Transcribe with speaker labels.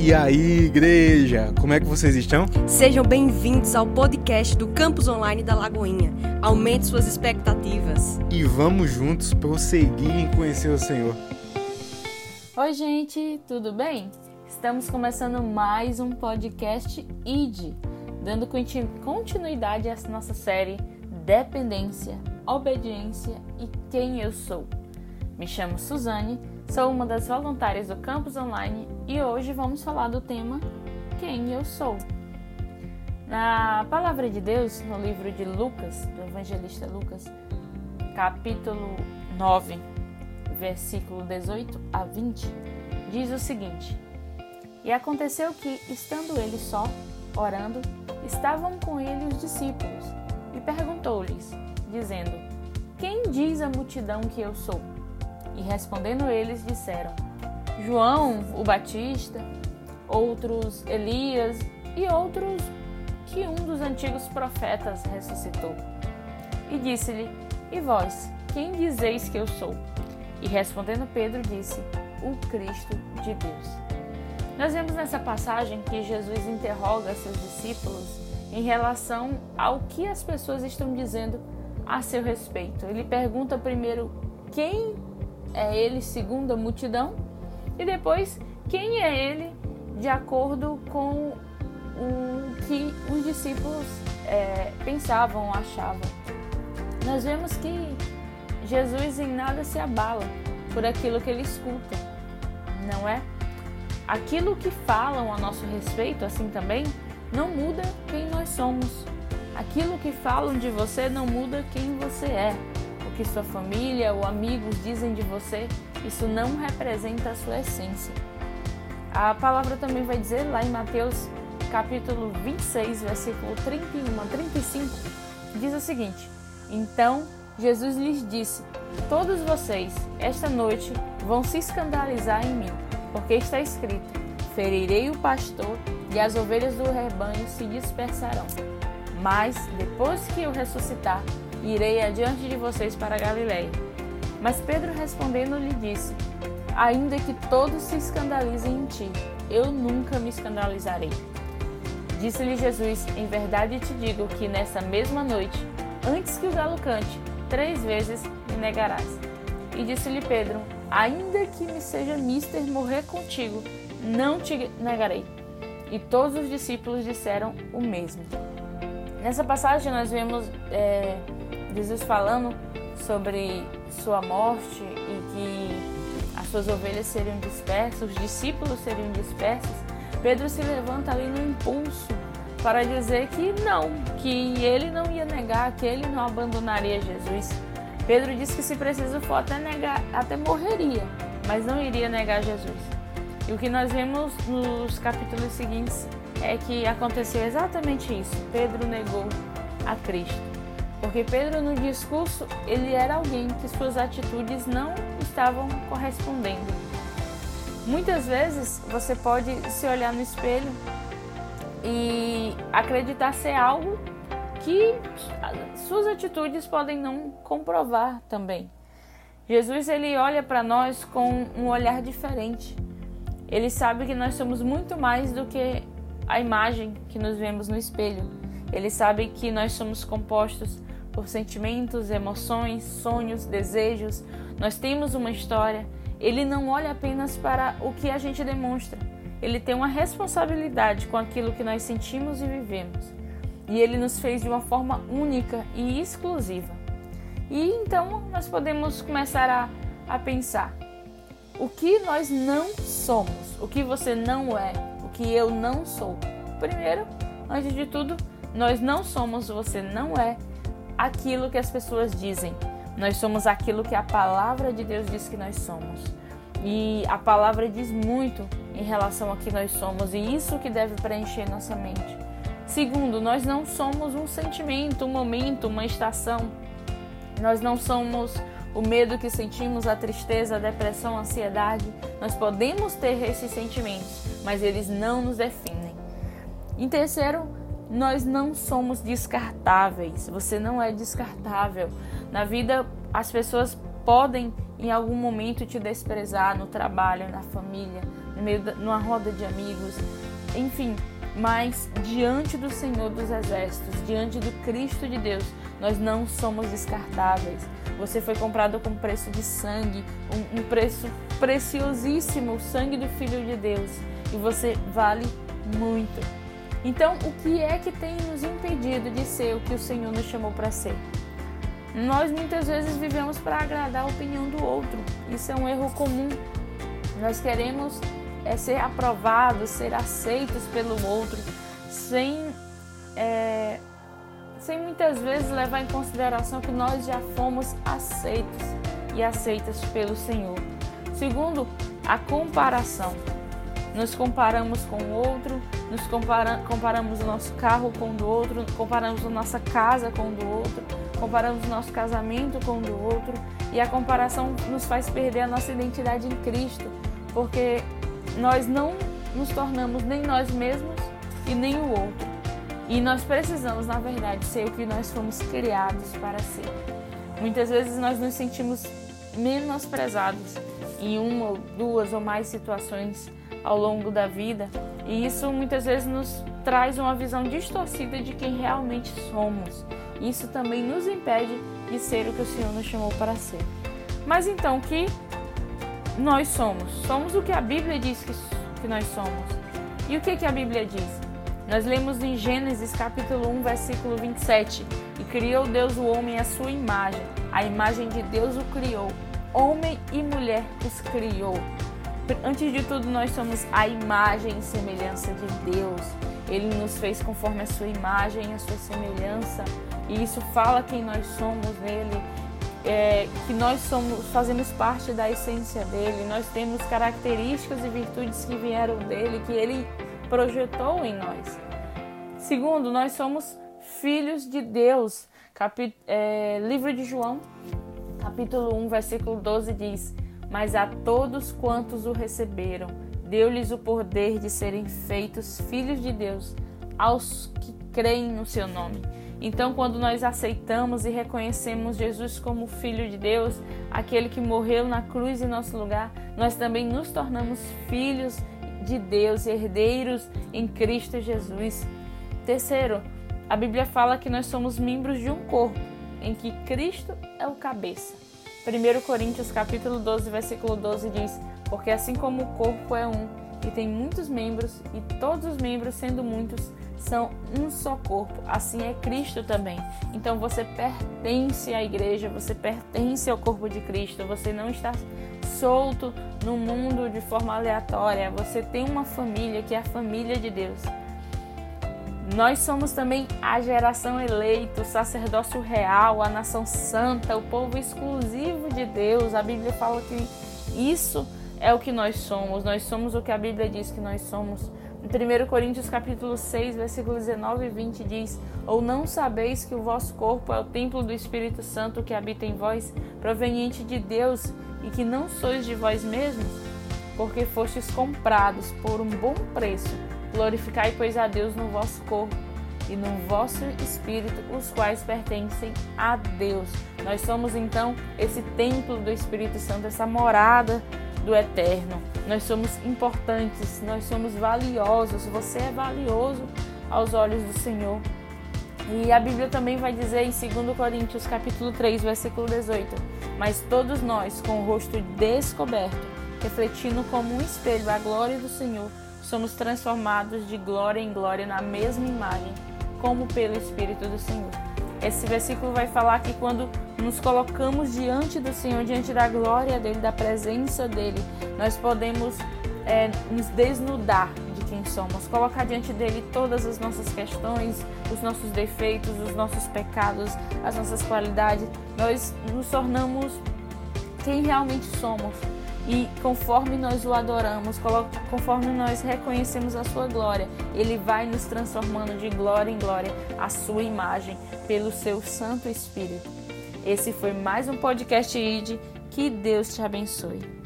Speaker 1: E aí, igreja, como é que vocês estão?
Speaker 2: Sejam bem-vindos ao podcast do Campus Online da Lagoinha. Aumente suas expectativas.
Speaker 1: E vamos juntos prosseguir em conhecer o Senhor.
Speaker 3: Oi, gente, tudo bem? Estamos começando mais um podcast ID, dando continuidade à nossa série Dependência, Obediência e Quem Eu Sou. Me chamo Suzane Sou uma das voluntárias do Campus Online e hoje vamos falar do tema Quem eu sou. Na palavra de Deus, no livro de Lucas, do evangelista Lucas, capítulo 9, versículo 18 a 20, diz o seguinte: E aconteceu que, estando ele só, orando, estavam com ele os discípulos, e perguntou-lhes, dizendo: Quem diz a multidão que eu sou? E respondendo eles, disseram: João o Batista, outros Elias e outros que um dos antigos profetas ressuscitou. E disse-lhe: E vós, quem dizeis que eu sou? E respondendo Pedro, disse: O Cristo de Deus. Nós vemos nessa passagem que Jesus interroga seus discípulos em relação ao que as pessoas estão dizendo a seu respeito. Ele pergunta primeiro quem é ele segundo a multidão e depois quem é ele de acordo com o que os discípulos é, pensavam, achavam. Nós vemos que Jesus em nada se abala por aquilo que ele escuta, não é? Aquilo que falam a nosso respeito, assim também, não muda quem nós somos. Aquilo que falam de você não muda quem você é que sua família ou amigos dizem de você, isso não representa a sua essência. A palavra também vai dizer lá em Mateus capítulo 26, versículo 31 a 35, diz o seguinte: Então Jesus lhes disse: Todos vocês, esta noite, vão se escandalizar em mim, porque está escrito: Ferirei o pastor e as ovelhas do rebanho se dispersarão. Mas depois que eu ressuscitar, irei adiante de vocês para Galiléia. Mas Pedro respondendo lhe disse: Ainda que todos se escandalizem em ti, eu nunca me escandalizarei. Disse-lhe Jesus: Em verdade te digo que nessa mesma noite, antes que o galo cante, três vezes me negarás. E disse-lhe Pedro: Ainda que me seja mister morrer contigo, não te negarei. E todos os discípulos disseram o mesmo. Nessa passagem nós vemos é, Jesus falando sobre sua morte e que as suas ovelhas seriam dispersas, os discípulos seriam dispersos, Pedro se levanta ali no impulso para dizer que não, que ele não ia negar, que ele não abandonaria Jesus. Pedro disse que se preciso for até negar, até morreria, mas não iria negar Jesus. E o que nós vemos nos capítulos seguintes é que aconteceu exatamente isso. Pedro negou a Cristo. Porque Pedro no discurso, ele era alguém que suas atitudes não estavam correspondendo. Muitas vezes você pode se olhar no espelho e acreditar ser algo que suas atitudes podem não comprovar também. Jesus ele olha para nós com um olhar diferente. Ele sabe que nós somos muito mais do que a imagem que nos vemos no espelho. Ele sabe que nós somos compostos por sentimentos, emoções, sonhos, desejos. Nós temos uma história. Ele não olha apenas para o que a gente demonstra. Ele tem uma responsabilidade com aquilo que nós sentimos e vivemos. E ele nos fez de uma forma única e exclusiva. E então nós podemos começar a, a pensar: o que nós não somos, o que você não é, o que eu não sou. Primeiro, antes de tudo, nós não somos, você não é aquilo que as pessoas dizem. Nós somos aquilo que a palavra de Deus diz que nós somos. E a palavra diz muito em relação a que nós somos e isso que deve preencher nossa mente. Segundo, nós não somos um sentimento, um momento, uma estação. Nós não somos o medo que sentimos, a tristeza, a depressão, a ansiedade. Nós podemos ter esses sentimentos, mas eles não nos definem. Em terceiro, nós não somos descartáveis. Você não é descartável. Na vida, as pessoas podem em algum momento te desprezar no trabalho, na família, no meio da, numa roda de amigos, enfim, mas diante do Senhor dos Exércitos, diante do Cristo de Deus, nós não somos descartáveis. Você foi comprado com preço de sangue, um, um preço preciosíssimo, o sangue do Filho de Deus, e você vale muito. Então, o que é que tem nos impedido de ser o que o Senhor nos chamou para ser? Nós muitas vezes vivemos para agradar a opinião do outro. Isso é um erro comum. Nós queremos é, ser aprovados, ser aceitos pelo outro, sem, é, sem muitas vezes levar em consideração que nós já fomos aceitos e aceitas pelo Senhor. Segundo, a comparação. Nos comparamos com o outro, nos compara comparamos o nosso carro com o do outro, comparamos a nossa casa com o do outro, comparamos o nosso casamento com o do outro, e a comparação nos faz perder a nossa identidade em Cristo, porque nós não nos tornamos nem nós mesmos e nem o outro. E nós precisamos, na verdade, ser o que nós fomos criados para ser. Muitas vezes nós nos sentimos menosprezados em uma duas ou mais situações ao longo da vida, e isso muitas vezes nos traz uma visão distorcida de quem realmente somos. Isso também nos impede de ser o que o Senhor nos chamou para ser. Mas então, que nós somos? Somos o que a Bíblia diz que, que nós somos. E o que, que a Bíblia diz? Nós lemos em Gênesis capítulo 1, versículo 27. E criou Deus o homem à sua imagem. A imagem de Deus o criou. Homem e mulher os criou. Antes de tudo, nós somos a imagem e semelhança de Deus. Ele nos fez conforme a sua imagem e a sua semelhança. E isso fala quem nós somos nele é, que nós somos, fazemos parte da essência dele, nós temos características e virtudes que vieram dele, que ele projetou em nós. Segundo, nós somos filhos de Deus. É, livro de João, capítulo 1, versículo 12 diz: Mas a todos quantos o receberam, deu-lhes o poder de serem feitos filhos de Deus, aos que creem no seu nome então, quando nós aceitamos e reconhecemos Jesus como Filho de Deus, aquele que morreu na cruz em nosso lugar, nós também nos tornamos filhos de Deus, herdeiros em Cristo Jesus. Terceiro, a Bíblia fala que nós somos membros de um corpo, em que Cristo é o cabeça. 1 Coríntios capítulo 12, versículo 12 diz: Porque assim como o corpo é um e tem muitos membros, e todos os membros, sendo muitos, são um só corpo, assim é Cristo também. Então você pertence à igreja, você pertence ao corpo de Cristo, você não está solto no mundo de forma aleatória, você tem uma família que é a família de Deus. Nós somos também a geração eleita, o sacerdócio real, a nação santa, o povo exclusivo de Deus. A Bíblia fala que isso é o que nós somos. Nós somos o que a Bíblia diz que nós somos. Em 1 Coríntios capítulo 6, versículos 19 e 20 diz: Ou não sabeis que o vosso corpo é o templo do Espírito Santo que habita em vós, proveniente de Deus, e que não sois de vós mesmos? Porque fostes comprados por um bom preço. Glorificai, pois, a Deus no vosso corpo e no vosso espírito, os quais pertencem a Deus. Nós somos então esse templo do Espírito Santo, essa morada do eterno. Nós somos importantes, nós somos valiosos. Você é valioso aos olhos do Senhor. E a Bíblia também vai dizer em 2 Coríntios capítulo 3, versículo 18: "Mas todos nós, com o rosto descoberto, refletindo como um espelho a glória do Senhor, somos transformados de glória em glória na mesma imagem, como pelo Espírito do Senhor." Esse versículo vai falar que quando nos colocamos diante do Senhor, diante da glória dele, da presença dele, nós podemos é, nos desnudar de quem somos, colocar diante dele todas as nossas questões, os nossos defeitos, os nossos pecados, as nossas qualidades. Nós nos tornamos quem realmente somos. E conforme nós o adoramos, conforme nós reconhecemos a sua glória, ele vai nos transformando de glória em glória a sua imagem pelo seu Santo Espírito. Esse foi mais um podcast ID. Que Deus te abençoe.